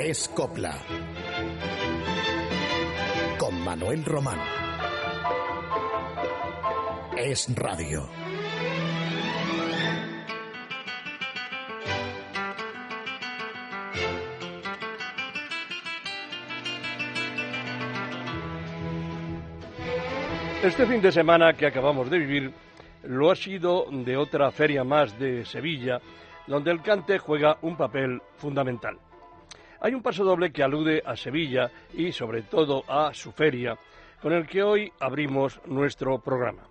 Es Copla. Con Manuel Román. Es Radio. Este fin de semana que acabamos de vivir lo ha sido de otra feria más de Sevilla, donde el cante juega un papel fundamental. Hay un paso doble que alude a Sevilla y sobre todo a su feria, con el que hoy abrimos nuestro programa.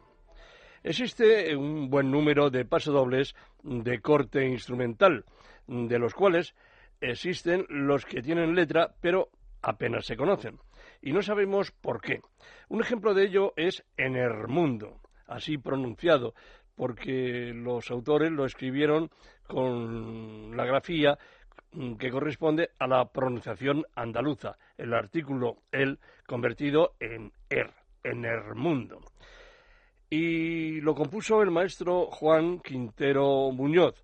Existe un buen número de pasodobles de corte instrumental, de los cuales existen los que tienen letra pero apenas se conocen y no sabemos por qué. Un ejemplo de ello es Enermundo, así pronunciado, porque los autores lo escribieron con la grafía que corresponde a la pronunciación andaluza, el artículo el convertido en er, Enermundo. Y lo compuso el maestro Juan Quintero Muñoz.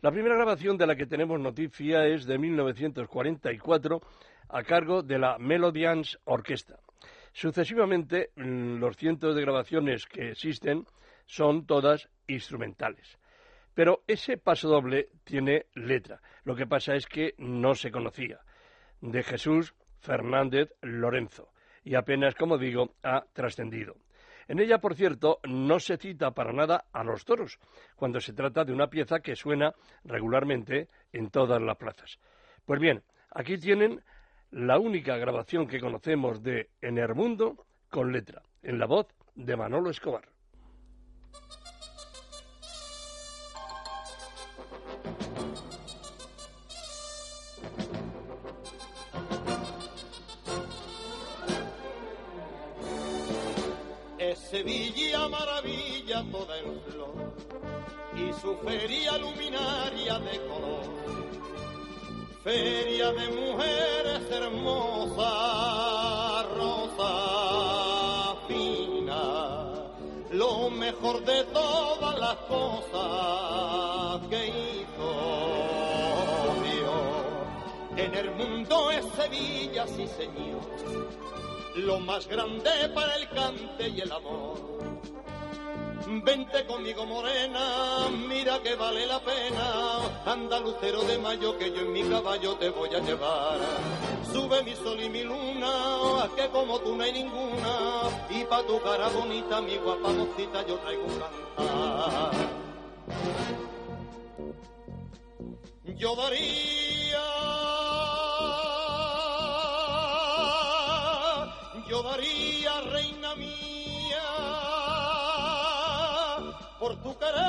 La primera grabación de la que tenemos noticia es de 1944 a cargo de la Melodians Orquesta. Sucesivamente, los cientos de grabaciones que existen son todas instrumentales. Pero ese paso doble tiene letra. Lo que pasa es que no se conocía. De Jesús Fernández Lorenzo. Y apenas, como digo, ha trascendido. En ella, por cierto, no se cita para nada a los toros, cuando se trata de una pieza que suena regularmente en todas las plazas. Pues bien, aquí tienen la única grabación que conocemos de Enermundo con letra, en la voz de Manolo Escobar. Sevilla maravilla toda en flor y su feria luminaria de color feria de mujeres hermosas, rosa fina, lo mejor de todas las cosas que hizo Dios. En el mundo es Sevilla, sí señor, lo más grande para el cante y el amor Vente conmigo morena, mira que vale la pena. Anda lucero de mayo que yo en mi caballo te voy a llevar. Sube mi sol y mi luna, que como tú no hay ninguna. Y pa' tu cara bonita, mi guapa mocita, yo traigo un cantar. Yo daría, yo daría, reina mía por tu querer,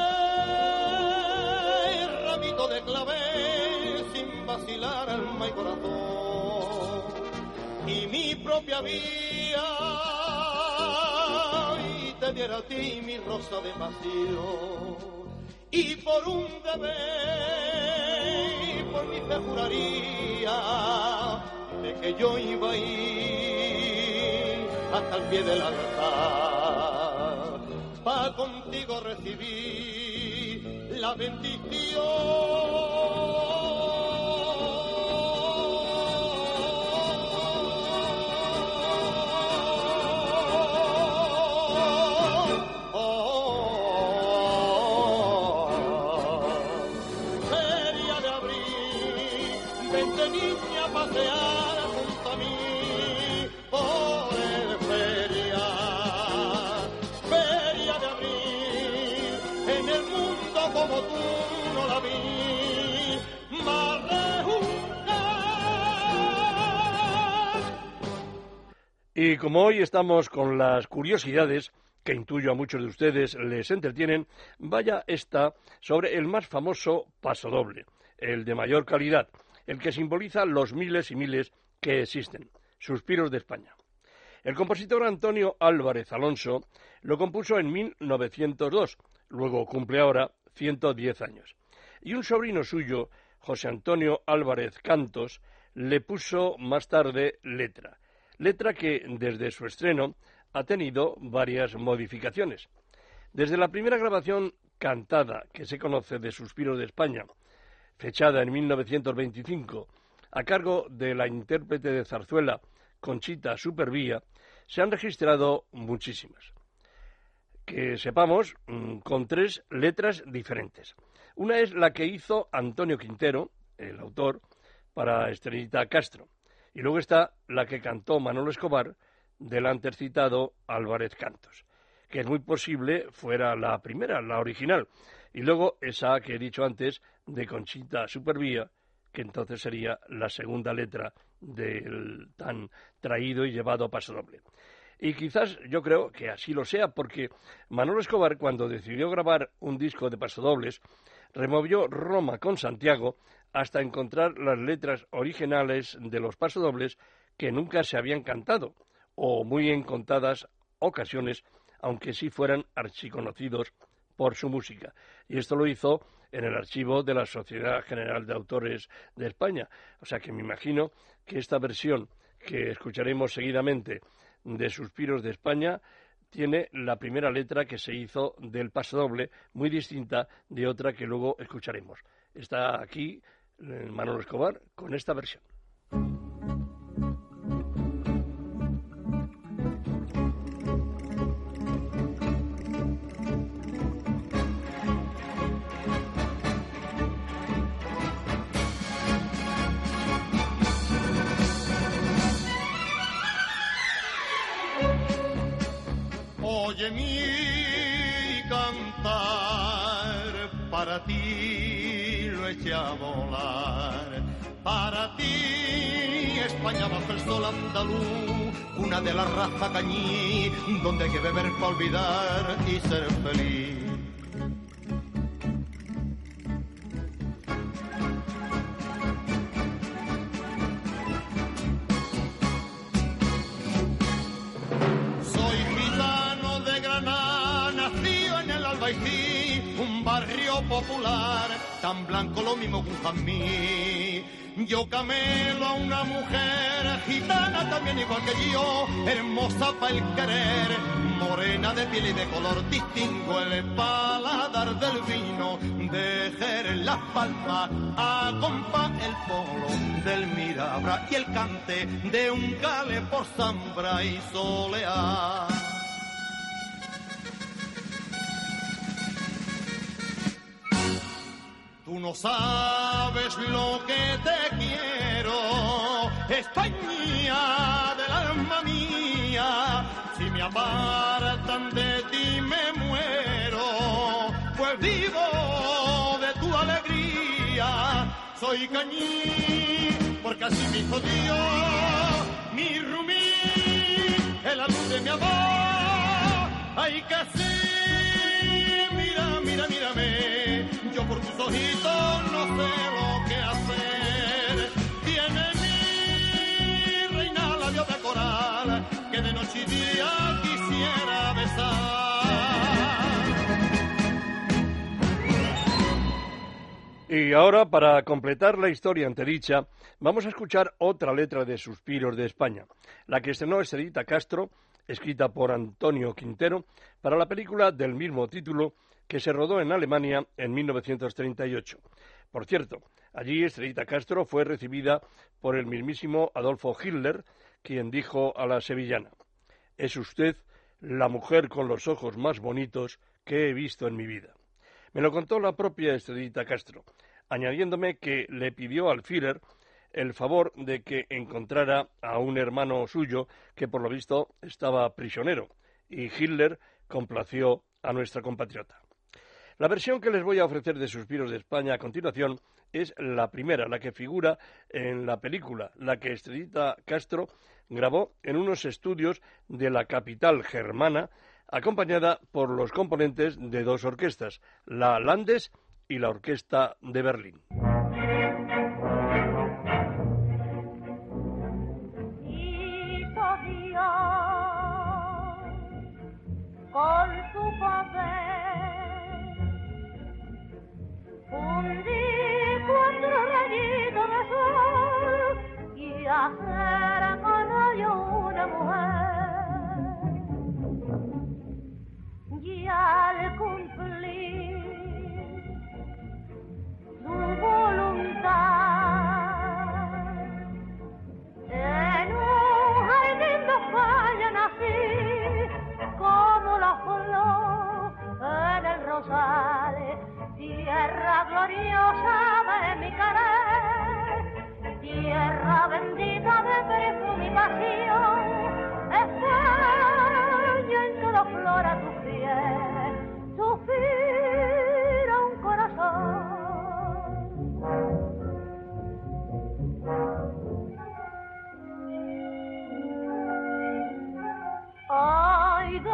ramito de clave, sin vacilar alma y corazón, y mi propia vida, y te diera a ti mi rosa de vacío, y por un deber, por mi fe juraría, de que yo iba a ir hasta el pie del altar pa' contigo recibir la bendición. Y como hoy estamos con las curiosidades que intuyo a muchos de ustedes les entretienen, vaya esta sobre el más famoso pasodoble, el de mayor calidad, el que simboliza los miles y miles que existen, Suspiros de España. El compositor Antonio Álvarez Alonso lo compuso en 1902, luego cumple ahora 110 años. Y un sobrino suyo, José Antonio Álvarez Cantos, le puso más tarde letra letra que desde su estreno ha tenido varias modificaciones. Desde la primera grabación cantada que se conoce de Suspiros de España, fechada en 1925, a cargo de la intérprete de zarzuela Conchita Supervía, se han registrado muchísimas. Que sepamos, mm, con tres letras diferentes. Una es la que hizo Antonio Quintero, el autor, para Estrellita Castro. Y luego está la que cantó Manolo Escobar del antes citado Álvarez Cantos, que es muy posible fuera la primera, la original. Y luego esa que he dicho antes de Conchita Supervía, que entonces sería la segunda letra del tan traído y llevado a paso doble. Y quizás yo creo que así lo sea, porque Manolo Escobar, cuando decidió grabar un disco de pasodobles, removió Roma con Santiago hasta encontrar las letras originales de los pasodobles que nunca se habían cantado, o muy en contadas ocasiones, aunque sí fueran archiconocidos por su música. Y esto lo hizo en el archivo de la Sociedad General de Autores de España. O sea que me imagino que esta versión que escucharemos seguidamente de Suspiros de España tiene la primera letra que se hizo del paso doble, muy distinta de otra que luego escucharemos. Está aquí Manolo Escobar con esta versión. Oye mi Para ti, España bajo el sol andaluz, una de la raza cañí, donde hay que beber para olvidar y ser feliz. Soy gitano de Granada, nacido en el Albaicín, un barrio popular, tan blanco lo mismo que un jamí. Yo camelo a una mujer gitana también igual que yo, hermosa para el querer, morena de piel y de color, distingo el paladar del vino, dejar la palma, acompa el polo del mirabra y el cante de un cale por zambra y soleá. No sabes lo que te quiero, España del alma mía. Si me apartan de ti me muero, pues vivo de tu alegría. Soy cañí, porque así me hizo Dios, mi rumí, el la luz de mi amor. Ay, sí, mira, mira, mírame, por tus ojitos no sé lo que hacer. Tiene mi reina labios de coral, que de noche y día quisiera besar. Y ahora, para completar la historia antedicha, vamos a escuchar otra letra de Suspiros de España, la que estrenó Estrellita Castro, escrita por Antonio Quintero, para la película del mismo título que se rodó en Alemania en 1938. Por cierto, allí Estrellita Castro fue recibida por el mismísimo Adolfo Hitler, quien dijo a la sevillana, es usted la mujer con los ojos más bonitos que he visto en mi vida. Me lo contó la propia Estrellita Castro, añadiéndome que le pidió al Führer el favor de que encontrara a un hermano suyo que por lo visto estaba prisionero, y Hitler complació a nuestra compatriota. La versión que les voy a ofrecer de Suspiros de España a continuación es la primera, la que figura en la película, la que Estrellita Castro grabó en unos estudios de la capital germana, acompañada por los componentes de dos orquestas, la Landes y la Orquesta de Berlín. hacer con odio una mujer. Y al cumplir su voluntad, en un jardín de falla nací como la flor en el rosal, tierra gloriosa de mi carácter tierra bendita de perfume y pasión, en todo flora tu piel, suspira un corazón. Ay, de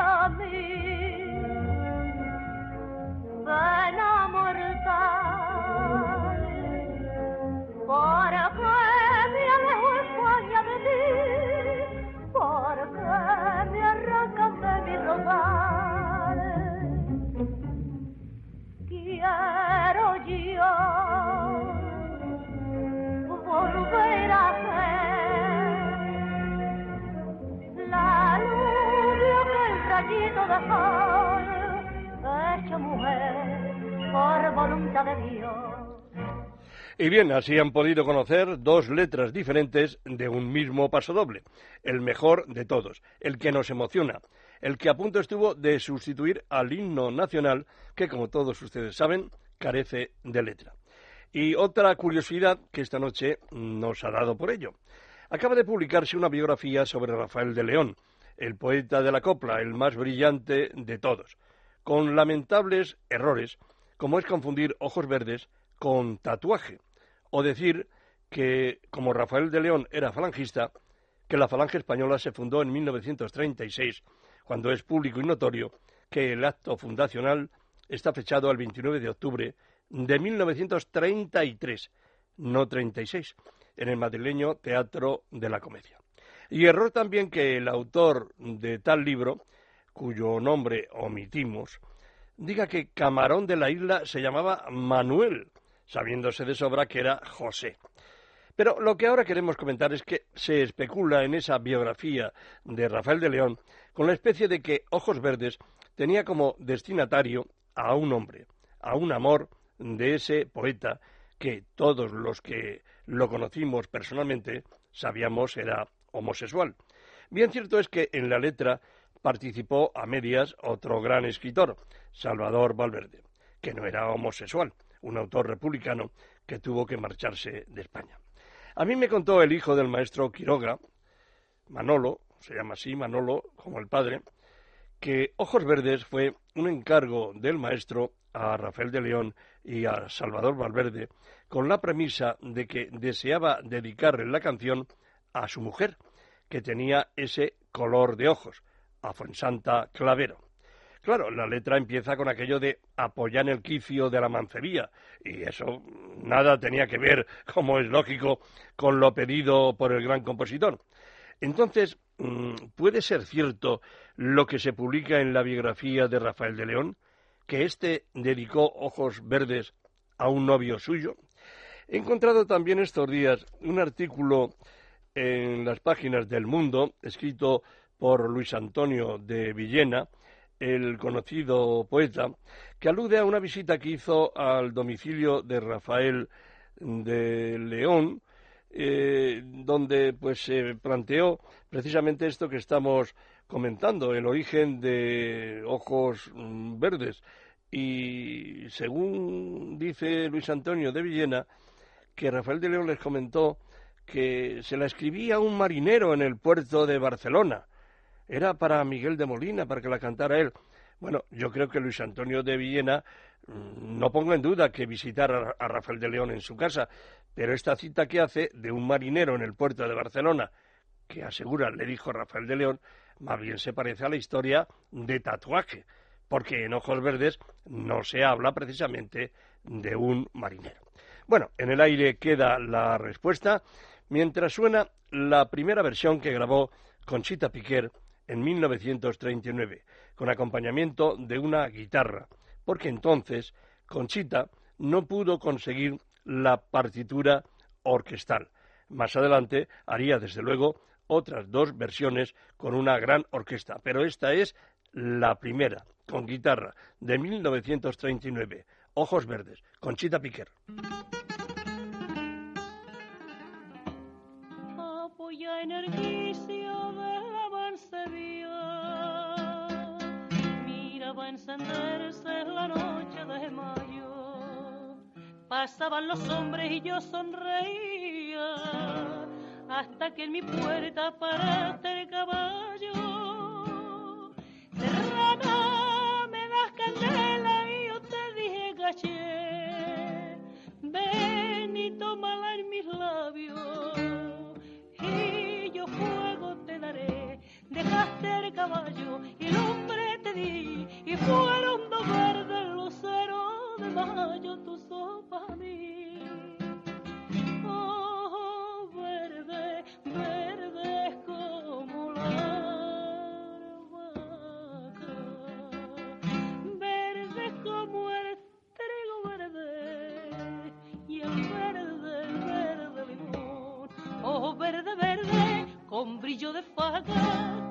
Y bien, así han podido conocer dos letras diferentes de un mismo pasodoble, el mejor de todos, el que nos emociona, el que a punto estuvo de sustituir al himno nacional, que como todos ustedes saben, carece de letra. Y otra curiosidad que esta noche nos ha dado por ello. Acaba de publicarse una biografía sobre Rafael de León, el poeta de la copla, el más brillante de todos, con lamentables errores, como es confundir ojos verdes con tatuaje, o decir que, como Rafael de León era falangista, que la falange española se fundó en 1936, cuando es público y notorio que el acto fundacional está fechado al 29 de octubre de 1933, no 36, en el madrileño Teatro de la Comedia. Y error también que el autor de tal libro, cuyo nombre omitimos, diga que Camarón de la Isla se llamaba Manuel, sabiéndose de sobra que era José. Pero lo que ahora queremos comentar es que se especula en esa biografía de Rafael de León con la especie de que Ojos Verdes tenía como destinatario a un hombre, a un amor de ese poeta que todos los que lo conocimos personalmente sabíamos era homosexual. Bien cierto es que en la letra participó a medias otro gran escritor, Salvador Valverde, que no era homosexual, un autor republicano que tuvo que marcharse de España. A mí me contó el hijo del maestro Quiroga, Manolo, se llama así, Manolo, como el padre, que Ojos Verdes fue un encargo del maestro a Rafael de León y a Salvador Valverde con la premisa de que deseaba dedicarle la canción a su mujer, que tenía ese color de ojos, a Fuensanta Clavero. Claro, la letra empieza con aquello de apoyar el quicio de la mancería, y eso nada tenía que ver, como es lógico, con lo pedido por el gran compositor. Entonces, mm, ¿puede ser cierto lo que se publica en la biografía de Rafael de León? ¿Que éste dedicó ojos verdes a un novio suyo? He encontrado también estos días un artículo en las páginas del Mundo, escrito por Luis Antonio de Villena, el conocido poeta, que alude a una visita que hizo al domicilio de Rafael de León, eh, donde pues se planteó precisamente esto que estamos comentando, el origen de ojos verdes. Y según dice Luis Antonio de Villena, que Rafael de León les comentó que se la escribía un marinero en el puerto de Barcelona. Era para Miguel de Molina, para que la cantara él. Bueno, yo creo que Luis Antonio de Villena mm, no pongo en duda que visitara a Rafael de León en su casa, pero esta cita que hace de un marinero en el puerto de Barcelona, que asegura, le dijo Rafael de León, más bien se parece a la historia de tatuaje, porque en Ojos Verdes no se habla precisamente de un marinero. Bueno, en el aire queda la respuesta mientras suena la primera versión que grabó Conchita Piquer en 1939, con acompañamiento de una guitarra, porque entonces Conchita no pudo conseguir la partitura orquestal. Más adelante haría, desde luego, otras dos versiones con una gran orquesta, pero esta es la primera, con guitarra, de 1939, Ojos Verdes, Conchita Piquer. Apoya energicia de la mancebía, mira va a encenderse la noche Pasaban los hombres y yo sonreía hasta que en mi puerta paraste el caballo. Serrana, me das candela y yo te dije caché. Ven y tómala en mis labios El caballo y el hombre te di y fueron dos verdes luceros de mayo tu sopa a mí. Oh, verde, verde como la albahaca, verde como el trigo verde y el verde, verde limón. Oh, verde, verde, con brillo de faga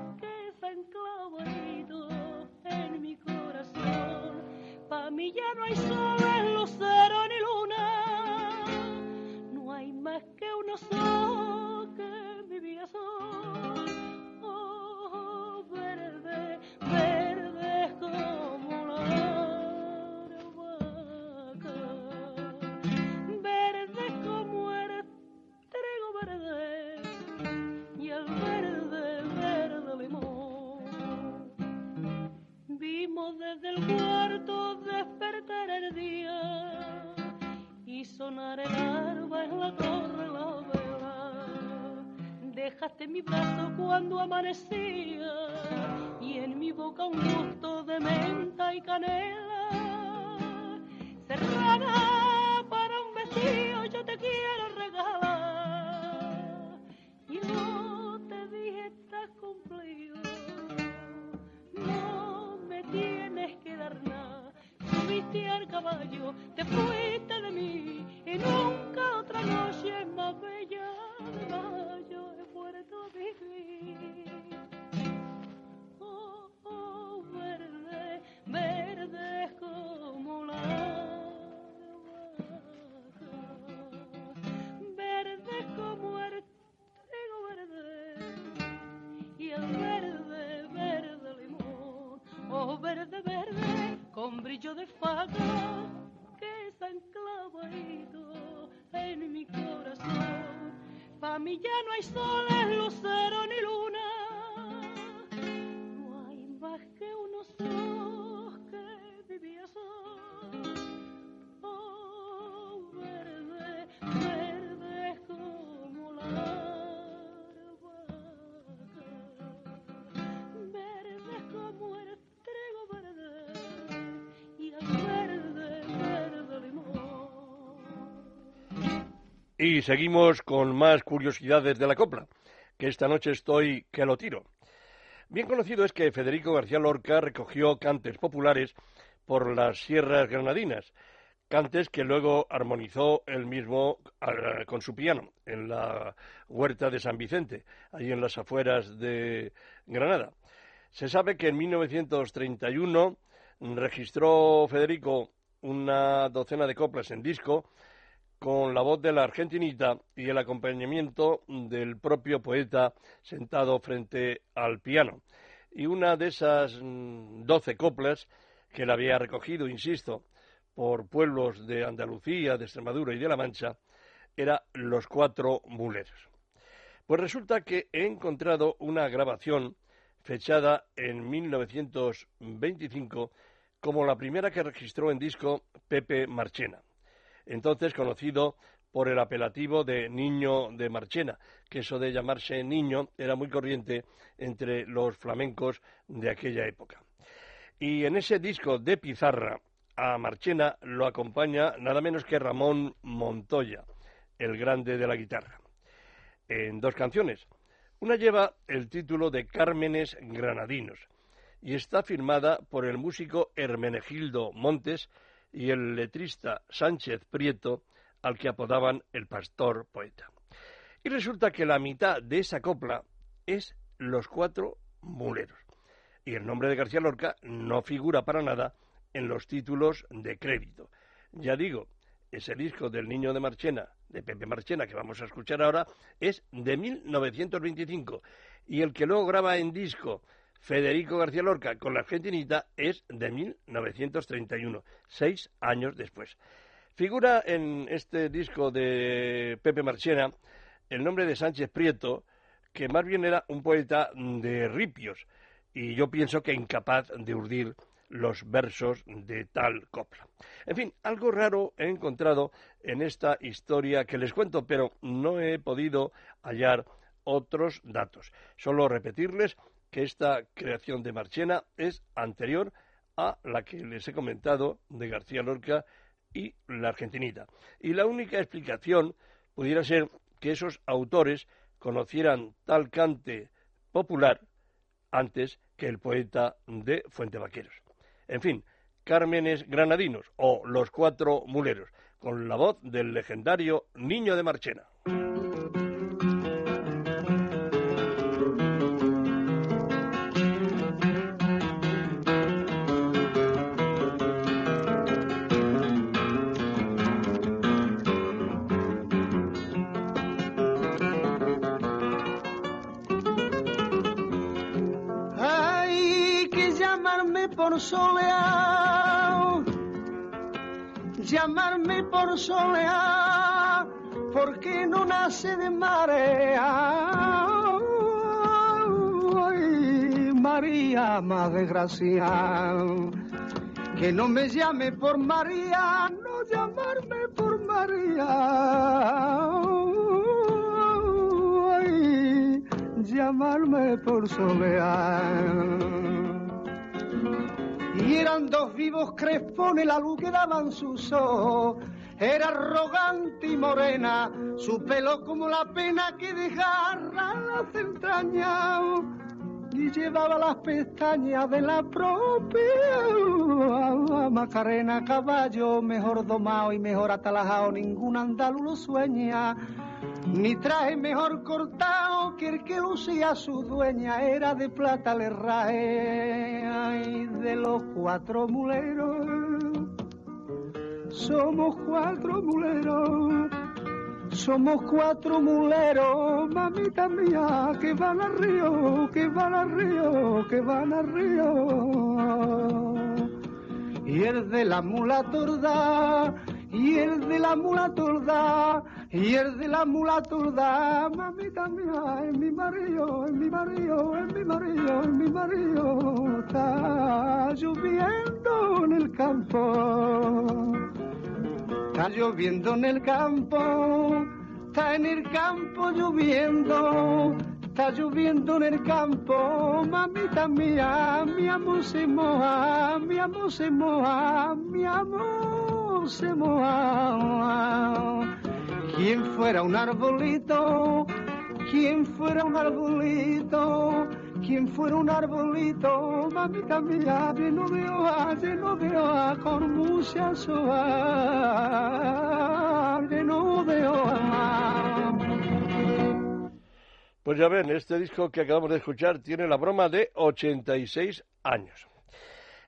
Ya no hay sol, lucero ni luna, no hay más que unos ojos sonar el alba en la torre la vela. Dejaste mi brazo cuando amanecía y en mi boca un gusto de menta y canela. Serrana para un vestido yo te quiero regalar y yo te dije estás cumplido no me tienes que dar nada. Subiste al caballo, te fuiste brillo de faga que se han clavado en mi corazón. Pa' mí ya no hay soles, lucero ni luna, Y seguimos con más curiosidades de la copla, que esta noche estoy que lo tiro. Bien conocido es que Federico García Lorca recogió cantes populares por las sierras granadinas, cantes que luego armonizó él mismo ah, con su piano en la huerta de San Vicente, ahí en las afueras de Granada. Se sabe que en 1931 registró Federico una docena de coplas en disco con la voz de la argentinita y el acompañamiento del propio poeta sentado frente al piano. Y una de esas mm, doce coplas que él había recogido, insisto, por pueblos de Andalucía, de Extremadura y de La Mancha, era Los Cuatro Muleros. Pues resulta que he encontrado una grabación fechada en 1925 como la primera que registró en disco Pepe Marchena, entonces conocido por el apelativo de Niño de Marchena, que eso de llamarse niño era muy corriente entre los flamencos de aquella época. Y en ese disco de pizarra a Marchena lo acompaña nada menos que Ramón Montoya, el grande de la guitarra, en dos canciones. Una lleva el título de Cármenes Granadinos y está firmada por el músico Hermenegildo Montes y el letrista Sánchez Prieto, al que apodaban el pastor poeta. Y resulta que la mitad de esa copla es Los Cuatro Muleros. Y el nombre de García Lorca no figura para nada en los títulos de crédito. Ya digo, ese disco del Niño de Marchena, de Pepe Marchena, que vamos a escuchar ahora, es de 1925. Y el que luego graba en disco Federico García Lorca con la Argentinita es de 1931, seis años después. Figura en este disco de Pepe Marchena el nombre de Sánchez Prieto, que más bien era un poeta de ripios, y yo pienso que incapaz de urdir los versos de tal copla. En fin, algo raro he encontrado en esta historia que les cuento, pero no he podido hallar otros datos. Solo repetirles que esta creación de Marchena es anterior a la que les he comentado de García Lorca y la Argentinita. Y la única explicación pudiera ser que esos autores conocieran tal cante popular antes que el poeta de Fuente Vaqueros. En fin, Cármenes Granadinos o Los Cuatro Muleros, con la voz del legendario Niño de Marchena. Soleado, llamarme por soleado, porque no nace de marea. Ay, María, más desgraciada, que no me llame por María, no llamarme por María. Ay, llamarme por solear. Eran dos vivos crespones, la luz que daban sus ojos. Era arrogante y morena, su pelo como la pena que desgarra las entrañas. Y llevaba las pestañas de la propia Macarena, caballo mejor domado y mejor atalajado, ningún andaluz lo sueña. Ni traje mejor cortado que el que lucía su dueña era de plata le rae ay, de los cuatro muleros. Somos cuatro muleros, somos cuatro muleros, mamita mía, que van al río, que van al río, que van al río. Y el de la mula torda, y el de la mula torda, y el de la mula torda, mamita mía, es mi marido, es mi marido, es mi marido, es mi marido, está lloviendo en el campo, está lloviendo en el campo, está en el campo lloviendo, está lloviendo en el campo, mamita mía, mi amor se moja, mi amor se moja, mi amor se moja. Quien fuera un arbolito, quien fuera un arbolito, quien fuera un arbolito, mamita mía, lleno de hojas, lleno de hojas, con muchas hojas, lleno de hojas. Pues ya ven, este disco que acabamos de escuchar tiene la broma de 86 años.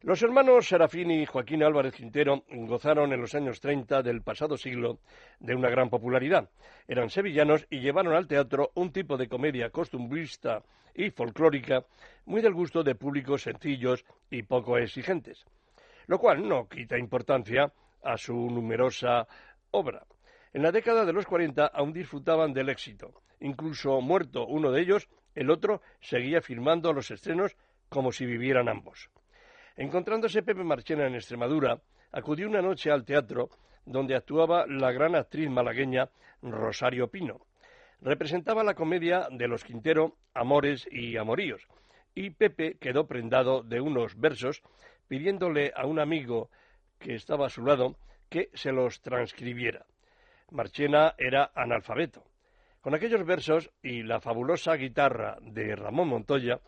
Los hermanos Serafín y Joaquín Álvarez Quintero gozaron en los años 30 del pasado siglo de una gran popularidad. Eran sevillanos y llevaron al teatro un tipo de comedia costumbrista y folclórica muy del gusto de públicos sencillos y poco exigentes, lo cual no quita importancia a su numerosa obra. En la década de los 40 aún disfrutaban del éxito. Incluso muerto uno de ellos, el otro seguía firmando los estrenos como si vivieran ambos. Encontrándose Pepe Marchena en Extremadura, acudió una noche al teatro donde actuaba la gran actriz malagueña Rosario Pino. Representaba la comedia de los Quintero, Amores y Amoríos, y Pepe quedó prendado de unos versos pidiéndole a un amigo que estaba a su lado que se los transcribiera. Marchena era analfabeto. Con aquellos versos y la fabulosa guitarra de Ramón Montoya,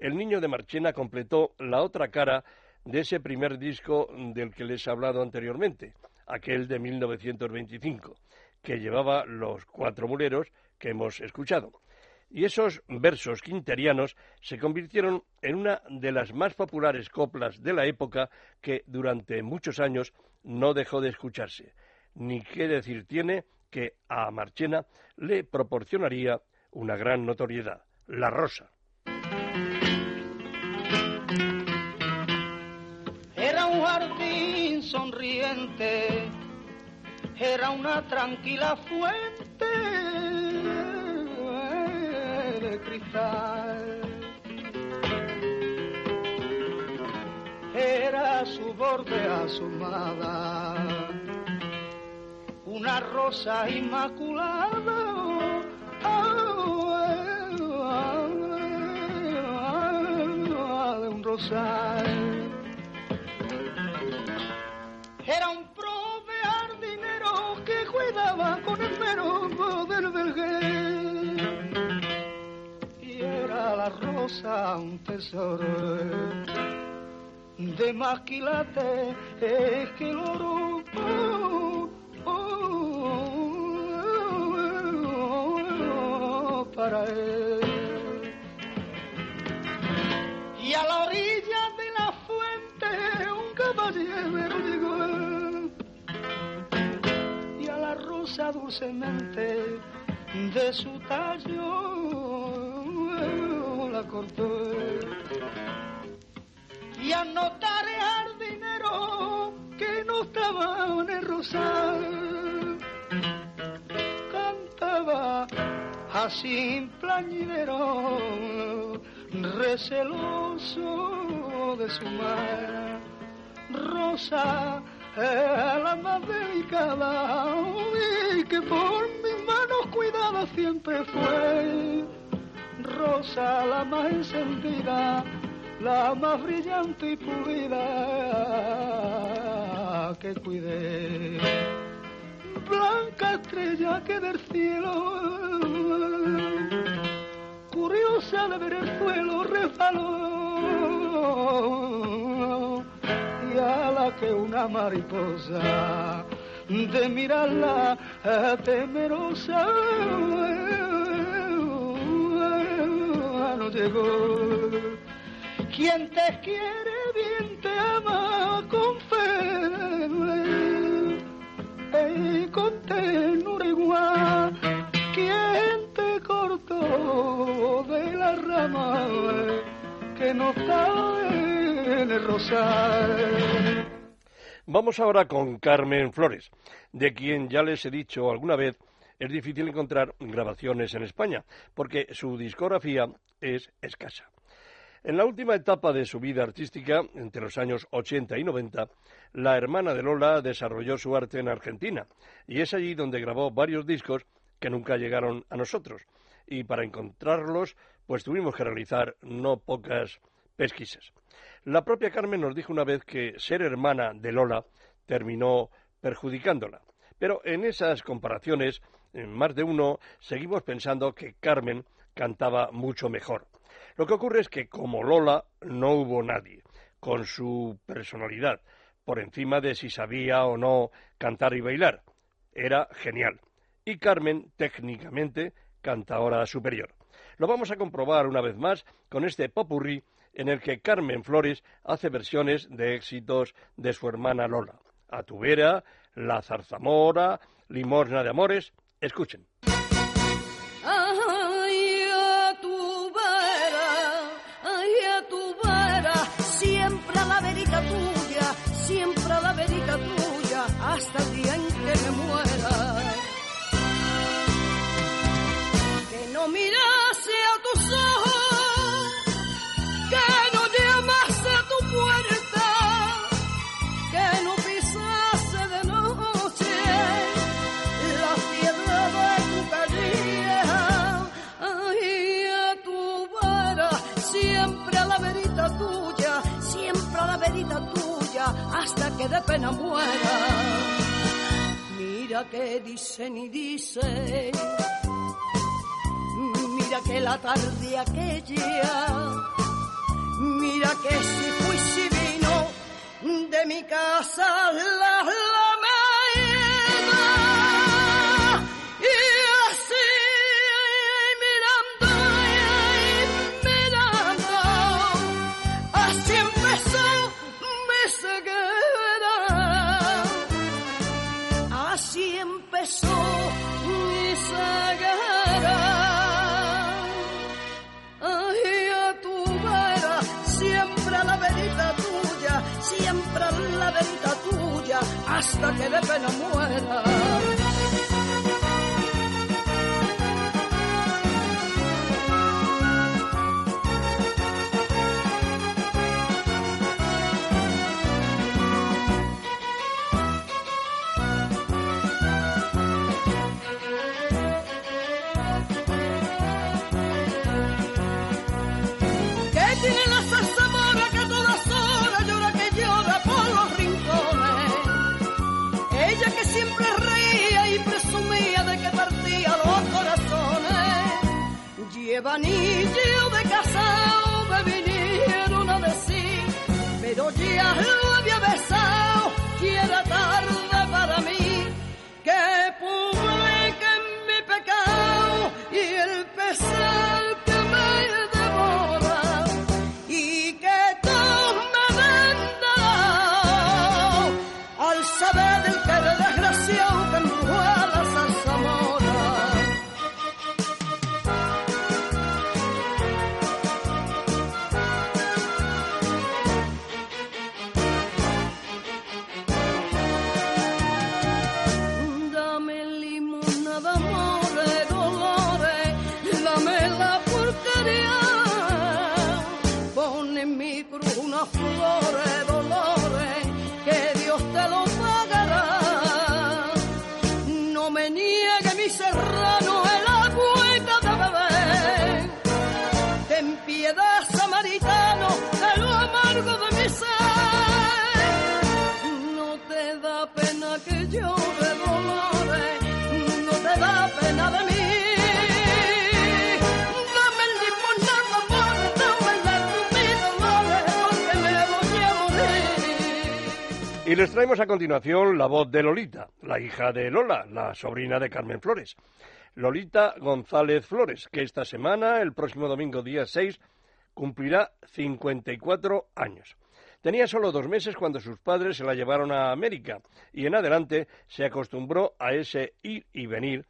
el niño de Marchena completó la otra cara de ese primer disco del que les he hablado anteriormente, aquel de 1925, que llevaba los cuatro muleros que hemos escuchado. Y esos versos quinterianos se convirtieron en una de las más populares coplas de la época que durante muchos años no dejó de escucharse. Ni qué decir tiene que a Marchena le proporcionaría una gran notoriedad, La Rosa. Sonriente era una tranquila fuente de cristal. Era su borde asomada, una rosa inmaculada. de un rosal. Era un prove dinero que cuidaba con el mero del vergel. Y era la rosa un tesoro de más quilate es que el oro. para él. Y a la orilla de la fuente un caballero dulcemente de su tallo la cortó y a notar el dinero que no estaba en el rosal cantaba así plañidero receloso de su mar. Rosa la más delicada y que por mis manos cuidada siempre fue. Rosa la más encendida, la más brillante y pulida que cuidé. Blanca estrella que del cielo curiosa de ver el suelo resbaló que una mariposa. De mirarla eh, temerosa no llegó. Quien te quiere bien te ama con fe. Y con ternura igual. Quien te cortó de la rama que no cae en el. Vamos ahora con Carmen Flores, de quien ya les he dicho alguna vez es difícil encontrar grabaciones en España, porque su discografía es escasa. En la última etapa de su vida artística, entre los años 80 y 90, la hermana de Lola desarrolló su arte en Argentina, y es allí donde grabó varios discos que nunca llegaron a nosotros. Y para encontrarlos, pues tuvimos que realizar no pocas pesquisas. La propia Carmen nos dijo una vez que ser hermana de Lola terminó perjudicándola. Pero en esas comparaciones, en más de uno seguimos pensando que Carmen cantaba mucho mejor. Lo que ocurre es que como Lola no hubo nadie con su personalidad por encima de si sabía o no cantar y bailar. Era genial. Y Carmen, técnicamente, cantadora superior. Lo vamos a comprobar una vez más con este popurrí en el que Carmen Flores hace versiones de éxitos de su hermana Lola. A tu vera, La zarzamora, Limosna de amores. Escuchen. Hasta que de pena muera. Mira que dicen y dicen, mira que la tarde aquella, mira que si fui si vino de mi casa la hasta que de pena muera. Pero Y les traemos a continuación la voz de Lolita, la hija de Lola, la sobrina de Carmen Flores. Lolita González Flores, que esta semana, el próximo domingo día 6, cumplirá 54 años. Tenía solo dos meses cuando sus padres se la llevaron a América y en adelante se acostumbró a ese ir y venir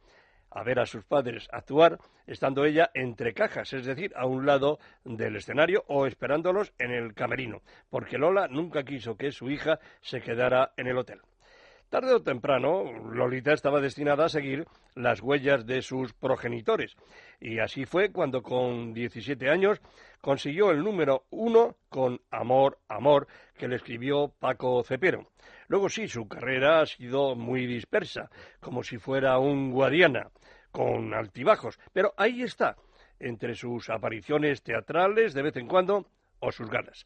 a ver a sus padres actuar, estando ella entre cajas, es decir, a un lado del escenario o esperándolos en el camerino, porque Lola nunca quiso que su hija se quedara en el hotel. Tarde o temprano, Lolita estaba destinada a seguir las huellas de sus progenitores. Y así fue cuando con 17 años consiguió el número uno con Amor, Amor, que le escribió Paco Cepero. Luego sí, su carrera ha sido muy dispersa, como si fuera un Guadiana, con altibajos. Pero ahí está, entre sus apariciones teatrales de vez en cuando o sus ganas.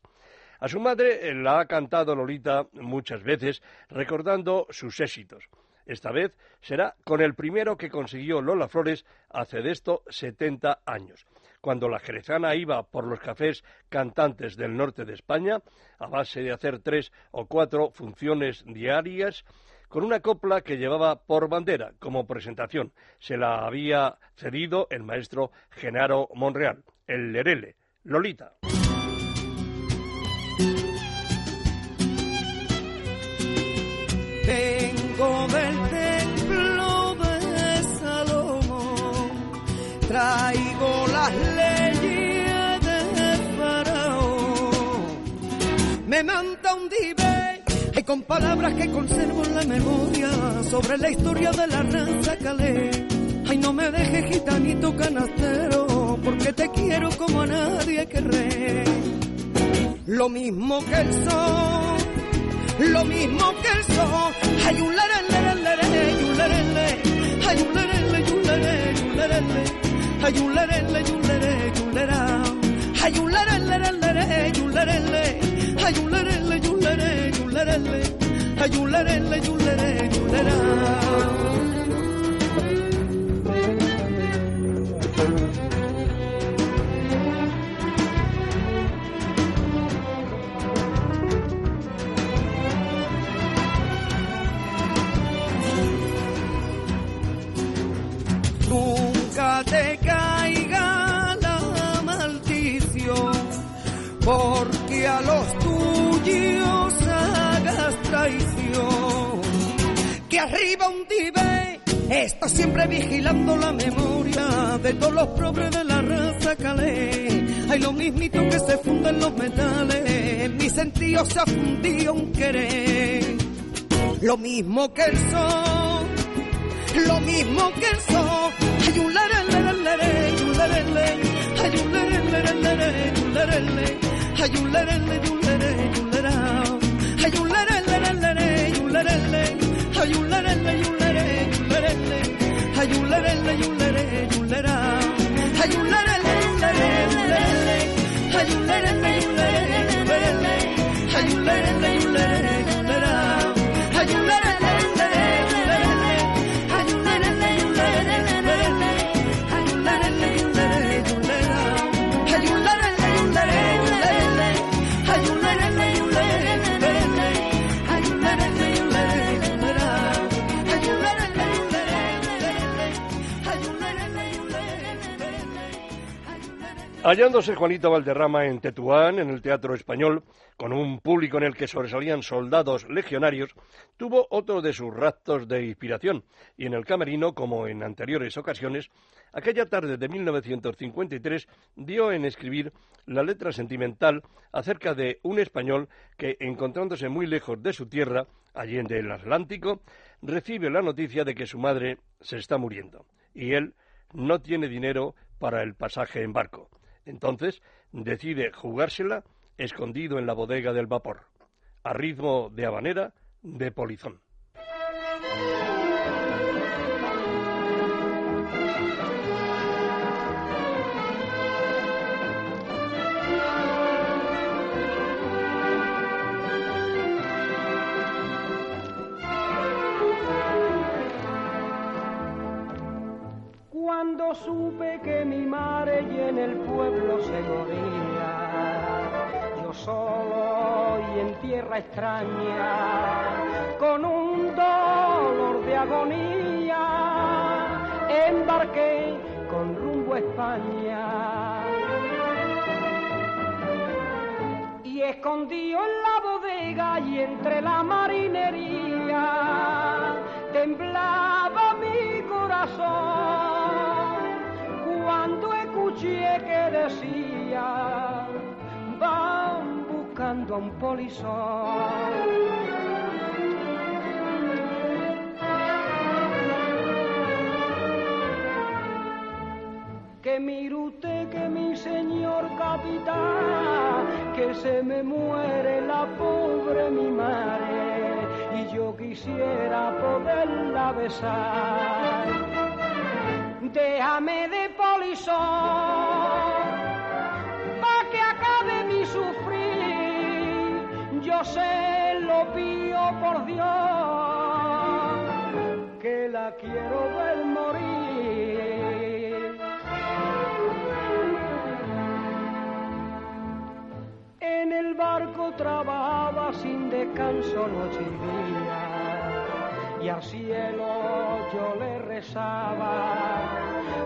A su madre la ha cantado Lolita muchas veces, recordando sus éxitos. Esta vez será con el primero que consiguió Lola Flores hace de esto 70 años, cuando la jerezana iba por los cafés cantantes del norte de España, a base de hacer tres o cuatro funciones diarias, con una copla que llevaba por bandera como presentación. Se la había cedido el maestro Genaro Monreal, el Lerele, Lolita. Vengo del templo de Salomón, traigo las leyes de Faraón. Me y con palabras que conservo en la memoria, sobre la historia de la raza calé. Ay, no me dejes gitanito canastero, porque te quiero como a nadie querré. Lo mismo que el sol lo mismo que el sol. Hay un lere, y un lere, le. Hay un lere, le, y un lere, y un lere, le. Hay un lere, le, y un un un un un le, y un lere, está siempre vigilando la memoria de todos los pobres de la raza calé. Hay lo mismito que se funden los metales, en mi sentido se ha fundido un querer. lo mismo que el sol, lo mismo que el sol. Hay un lere, lere, lere, y un lere, lere, hay un lere, lere, lere, y un lere, lere, hay un lere, lere, y un lere, y un lere, hay un lere, lere, lere, y un lere, lere, hay un lere, lere, y un la yula, la yula. Hallándose Juanito Valderrama en Tetuán, en el Teatro Español, con un público en el que sobresalían soldados legionarios, tuvo otro de sus raptos de inspiración, y en el camerino, como en anteriores ocasiones, aquella tarde de 1953 dio en escribir la letra sentimental acerca de un español que, encontrándose muy lejos de su tierra, allende el Atlántico, recibe la noticia de que su madre se está muriendo, y él no tiene dinero para el pasaje en barco. Entonces decide jugársela escondido en la bodega del vapor, a ritmo de habanera de polizón. Cuando supe que mi madre y en el pueblo se moría, yo solo y en tierra extraña, con un dolor de agonía, embarqué con rumbo a España. Y escondido en la bodega y entre la marinería, temblaba mi corazón cuando escuché que decía, van buscando a un polizón. Que mire usted que mi señor capitán, que se me muere la pobre mi madre y yo quisiera poderla besar. Déjame de polizón pa' que acabe mi sufrir. Yo sé lo pío por Dios que la quiero ver morir. En el barco trabajaba sin descanso noche y día y al cielo yo le rezaba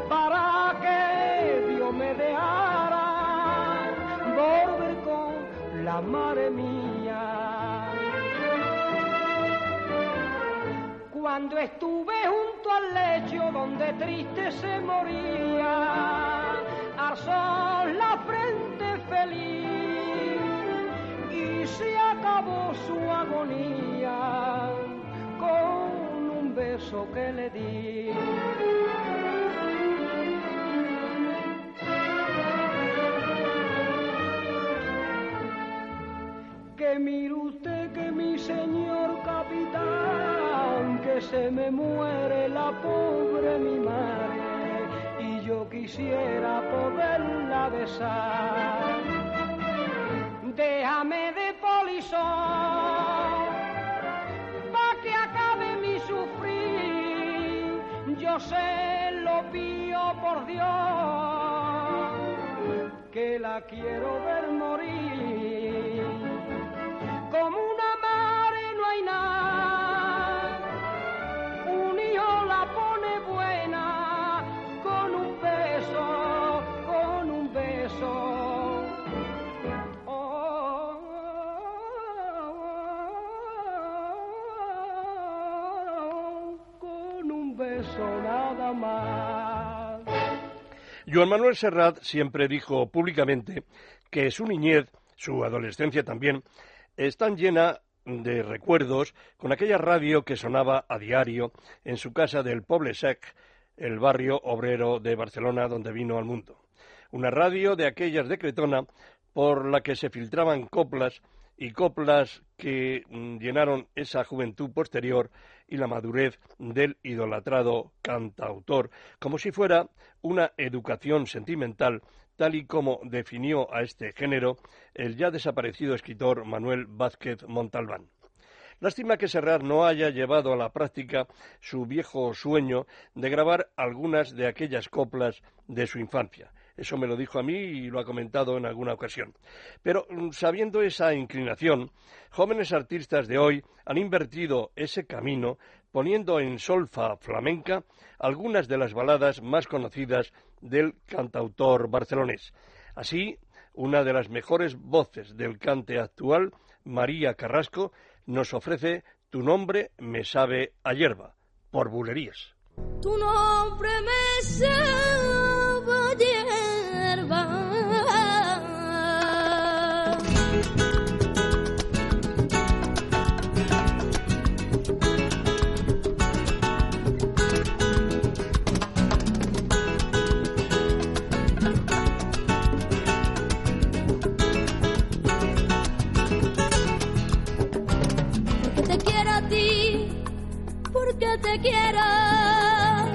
para que Dios me dejara volver con la madre mía. Cuando estuve junto al lecho donde triste se moría, alzó la frente feliz y se acabó su agonía con un beso que le di. Que mire usted que mi señor capitán, que se me muere la pobre mi madre y yo quisiera poderla besar. Déjame de polizón Yo sé lo pío por Dios que la quiero ver morir. Joan Manuel Serrat siempre dijo públicamente que su niñez, su adolescencia también, están llena de recuerdos con aquella radio que sonaba a diario en su casa del Poble Sec, el barrio obrero de Barcelona donde vino al mundo. Una radio de aquellas de Cretona por la que se filtraban coplas y coplas que mm, llenaron esa juventud posterior y la madurez del idolatrado cantautor, como si fuera una educación sentimental tal y como definió a este género el ya desaparecido escritor Manuel Vázquez Montalbán. Lástima que Serrat no haya llevado a la práctica su viejo sueño de grabar algunas de aquellas coplas de su infancia. Eso me lo dijo a mí y lo ha comentado en alguna ocasión. Pero mm, sabiendo esa inclinación, jóvenes artistas de hoy han invertido ese camino poniendo en solfa flamenca algunas de las baladas más conocidas del cantautor barcelonés. Así, una de las mejores voces del cante actual, María Carrasco, nos ofrece Tu nombre me sabe a hierba, por bulerías. Tu nombre me sabe te.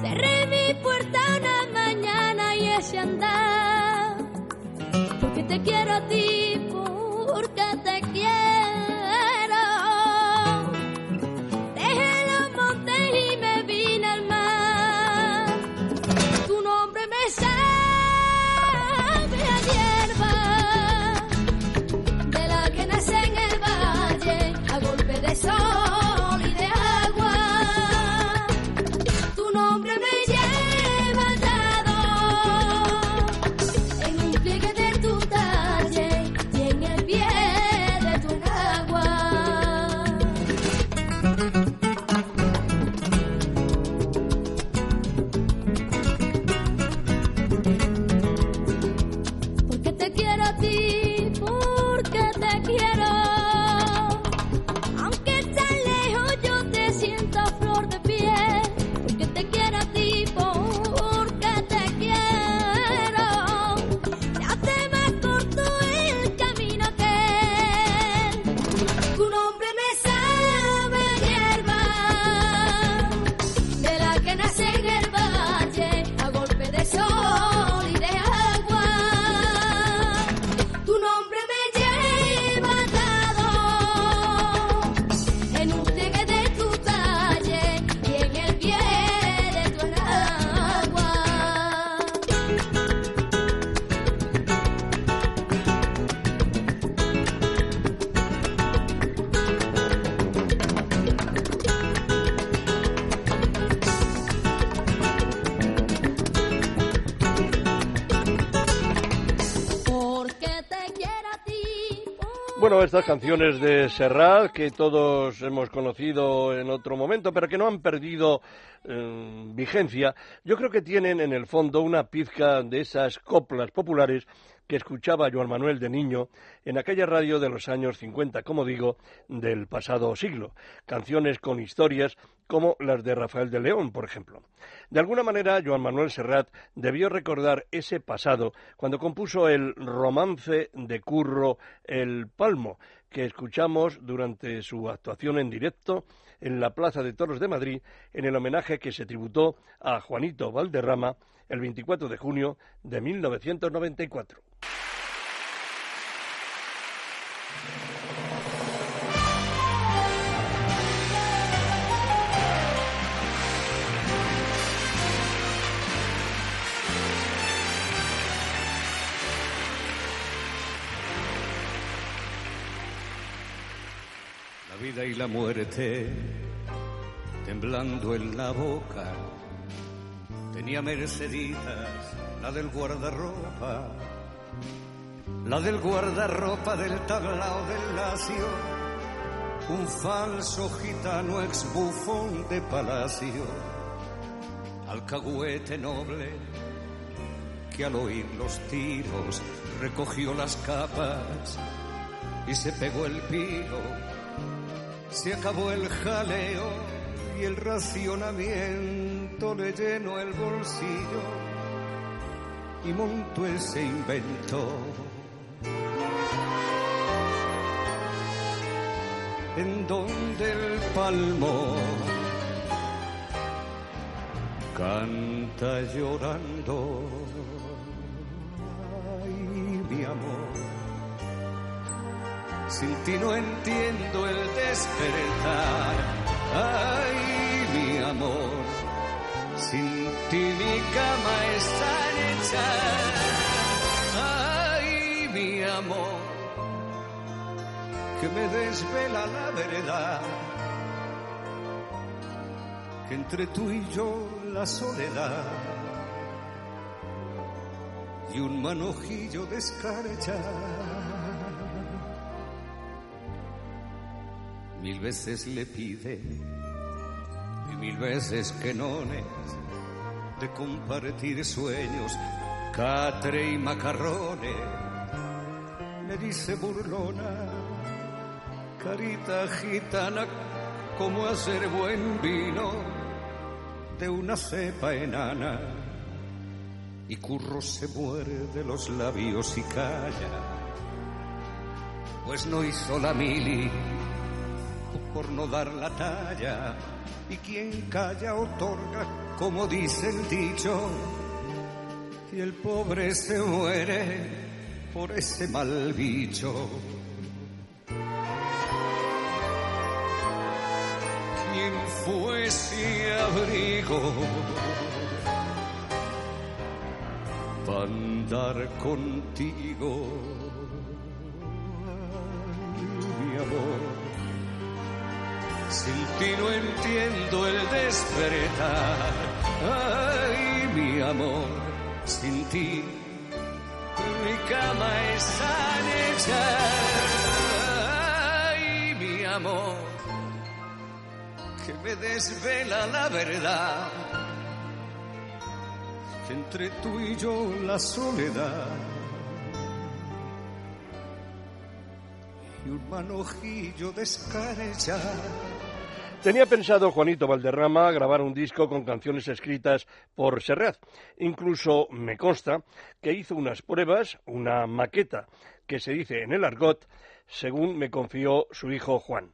Cerré mi puerta una mañana y ese andar. Porque te quiero a ti, estas canciones de Serrat que todos hemos conocido en otro momento, pero que no han perdido eh, vigencia, yo creo que tienen en el fondo una pizca de esas coplas populares que escuchaba Joan Manuel de niño en aquella radio de los años 50, como digo, del pasado siglo. Canciones con historias como las de Rafael de León, por ejemplo. De alguna manera, Joan Manuel Serrat debió recordar ese pasado cuando compuso el romance de Curro El Palmo, que escuchamos durante su actuación en directo en la Plaza de Toros de Madrid en el homenaje que se tributó a Juanito Valderrama el 24 de junio de 1994. Y la muerte temblando en la boca. Tenía Merceditas, la del guardarropa, la del guardarropa del tablao del lacio, un falso gitano ex bufón de palacio, alcahuete noble que al oír los tiros recogió las capas y se pegó el pino. Se acabó el jaleo y el racionamiento le llenó el bolsillo y montó ese invento. En donde el palmo canta llorando. Ay, mi amor, sin ti no entiendo el despertar. Ay, mi amor, sin ti mi cama está hecha. Ay, mi amor, que me desvela la verdad. Que entre tú y yo la soledad y un manojillo de. Mil veces le pide y mil veces que no de compartir sueños, catre y macarrones. Me dice burlona, carita gitana, como hacer buen vino de una cepa enana. Y Curro se muerde los labios y calla, pues no hizo la mili por no dar la talla. Y quien calla otorga, como dice el dicho, y el pobre se muere por ese mal bicho. ¿Quién fue ese abrigo para andar contigo? Ti no entiendo el despertar. Ay, mi amor, sin ti mi cama está hecha. Ay, mi amor que me desvela la verdad. Que entre tú y yo la soledad y un manojillo de. Tenía pensado Juanito Valderrama grabar un disco con canciones escritas por Serrat. Incluso me consta que hizo unas pruebas, una maqueta, que se dice en el argot, según me confió su hijo Juan.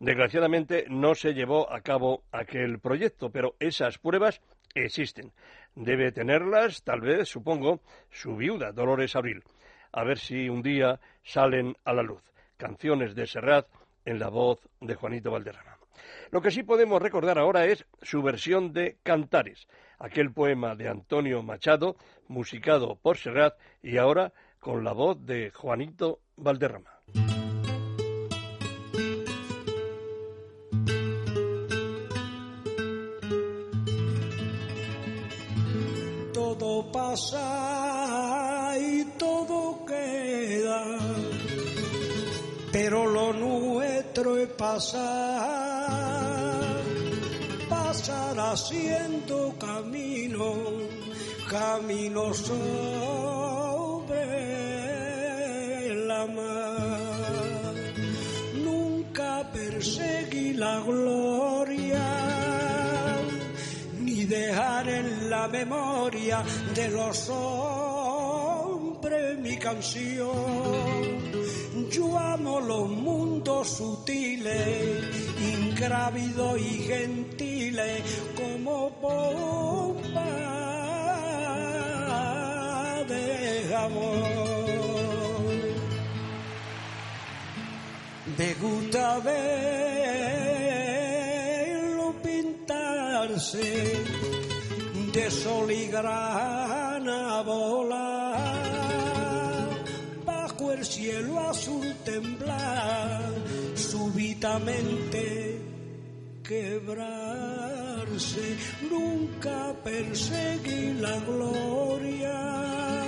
Desgraciadamente no se llevó a cabo aquel proyecto, pero esas pruebas existen. Debe tenerlas, tal vez, supongo, su viuda, Dolores Abril. A ver si un día salen a la luz. Canciones de Serrat en la voz de Juanito Valderrama. Lo que sí podemos recordar ahora es su versión de Cantares, aquel poema de Antonio Machado, musicado por Serrat y ahora con la voz de Juanito Valderrama. todo pasa y todo queda, pero lo nuestro es pasar, pasar haciendo camino, camino sobre la mar. Nunca perseguí la gloria ni dejar en la memoria de los hombres mi canción. Yo amo los mundos sutiles, ingrávidos y gentiles, como bomba de amor. Me gusta verlo pintarse de sol y grana bajo el cielo azul temblar súbitamente quebrarse nunca perseguí la gloria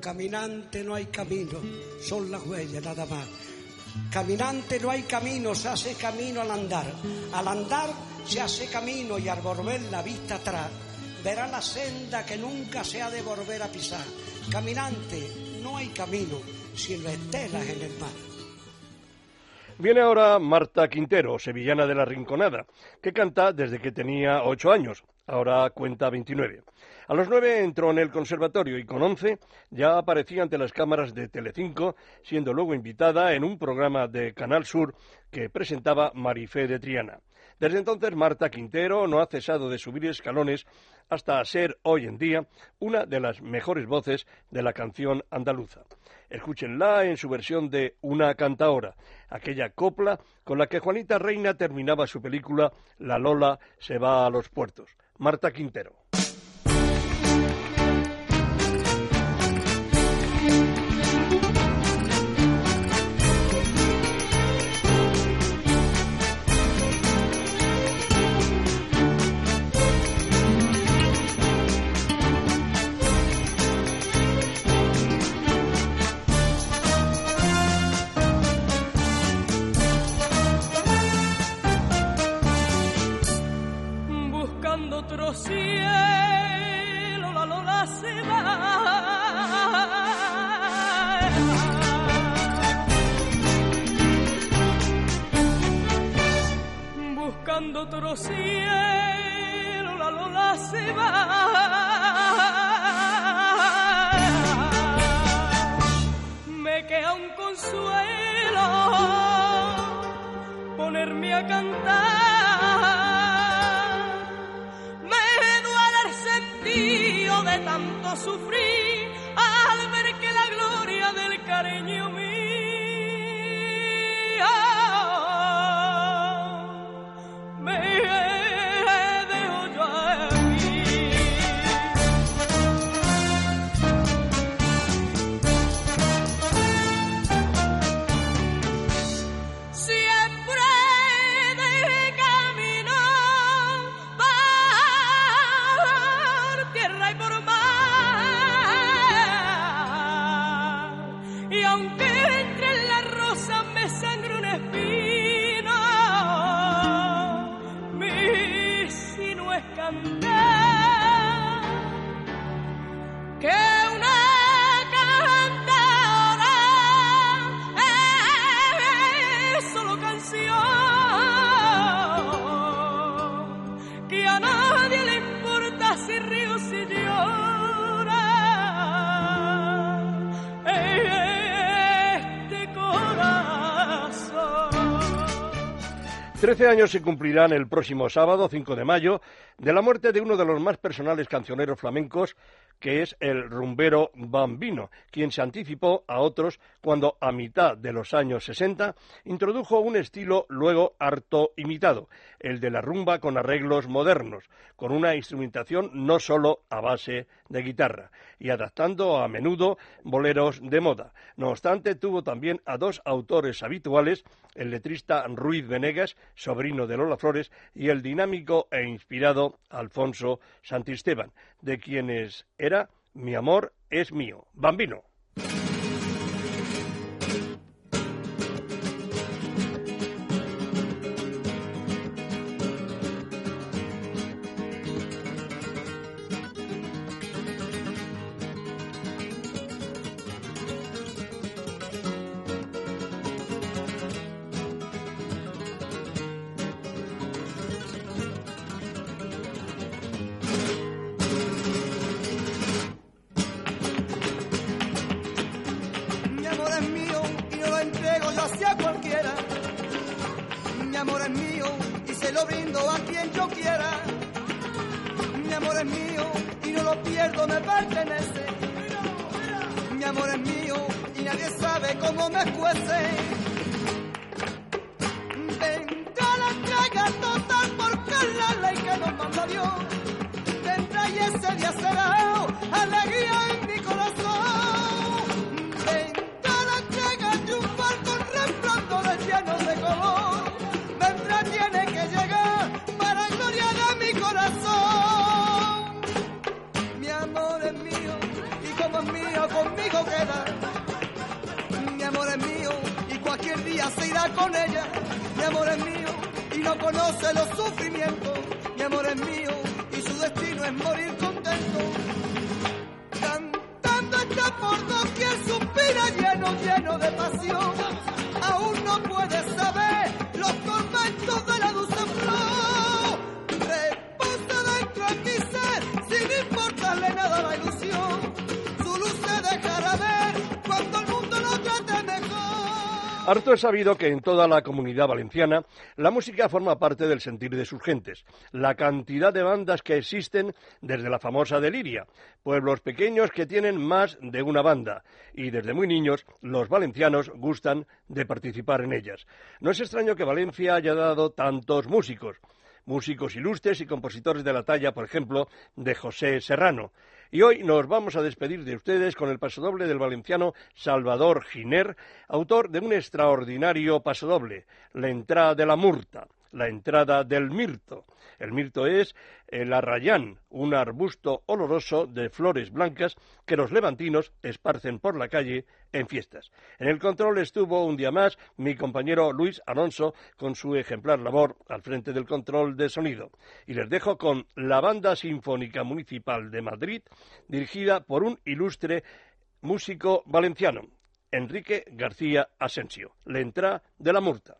caminante no hay camino son las huellas nada más Caminante no hay camino, se hace camino al andar. Al andar se hace camino y al volver la vista atrás, verá la senda que nunca se ha de volver a pisar. Caminante no hay camino, sino estelas en el mar. Viene ahora Marta Quintero, sevillana de la Rinconada, que canta desde que tenía ocho años, ahora cuenta 29. A los nueve entró en el conservatorio y con once ya aparecía ante las cámaras de Telecinco, siendo luego invitada en un programa de Canal Sur que presentaba Marifé de Triana. Desde entonces Marta Quintero no ha cesado de subir escalones hasta ser hoy en día una de las mejores voces de la canción andaluza. Escúchenla en su versión de Una cantaora, aquella copla con la que Juanita Reina terminaba su película La Lola se va a los puertos. Marta Quintero. Y aunque Trece años se cumplirán el próximo sábado, 5 de mayo, de la muerte de uno de los más personales cancioneros flamencos, que es el rumbero Bambino, quien se anticipó a otros cuando, a mitad de los años 60, introdujo un estilo luego harto imitado, el de la rumba con arreglos modernos, con una instrumentación no solo a base de guitarra, y adaptando a menudo boleros de moda. No obstante, tuvo también a dos autores habituales, el letrista Ruiz Venegas, sobrino de Lola Flores, y el dinámico e inspirado Alfonso Santisteban, de quienes era Mi amor es mío, Bambino. Amor es mío y no lo pierdo, me pertenece. Mi amor es mío y nadie sabe cómo me cuece. Vendrá la entrega total porque es la ley que nos manda Dios. Vendrá y ese día será alegría en con ella. Mi amor es mío y no conoce los sufrimientos. Mi amor es mío y su destino es morir contento. Cantando esta por doquier suspira lleno, lleno de pasión. Harto es sabido que en toda la comunidad valenciana la música forma parte del sentir de sus gentes. La cantidad de bandas que existen desde la famosa Deliria, pueblos pequeños que tienen más de una banda, y desde muy niños los valencianos gustan de participar en ellas. No es extraño que Valencia haya dado tantos músicos músicos ilustres y compositores de la talla, por ejemplo, de José Serrano. Y hoy nos vamos a despedir de ustedes con el pasodoble del valenciano Salvador Giner, autor de un extraordinario pasodoble, La entrada de la murta, la entrada del mirto. El mirto es el arrayán, un arbusto oloroso de flores blancas que los levantinos esparcen por la calle en fiestas. En el control estuvo un día más mi compañero Luis Alonso con su ejemplar labor al frente del control de sonido. Y les dejo con la Banda Sinfónica Municipal de Madrid, dirigida por un ilustre músico valenciano, Enrique García Asensio. La entrada de la murta.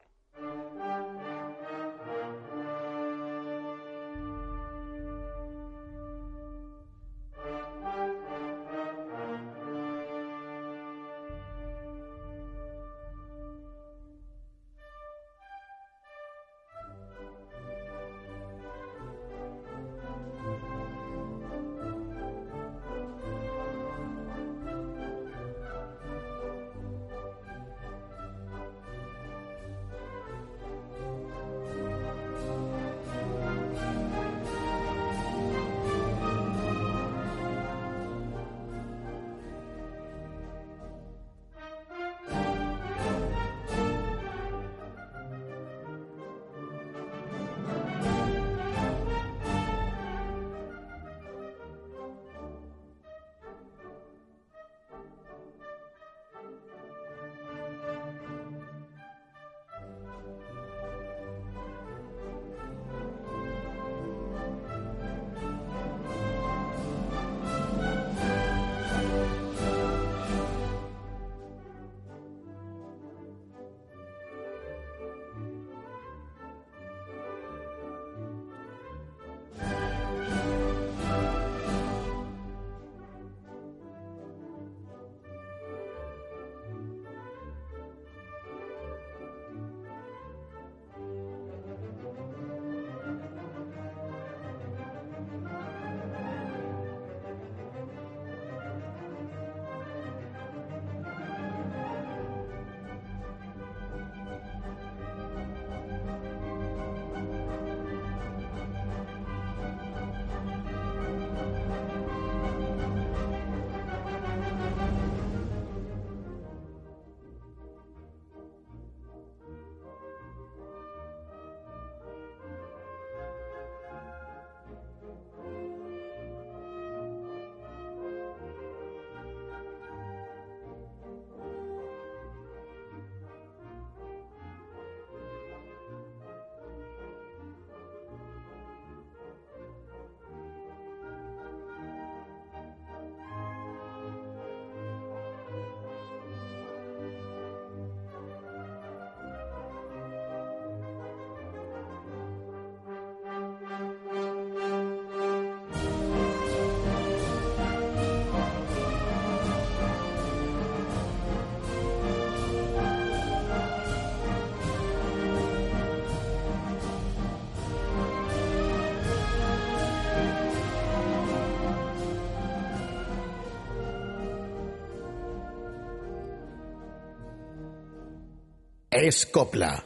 Es copla.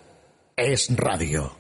Es radio.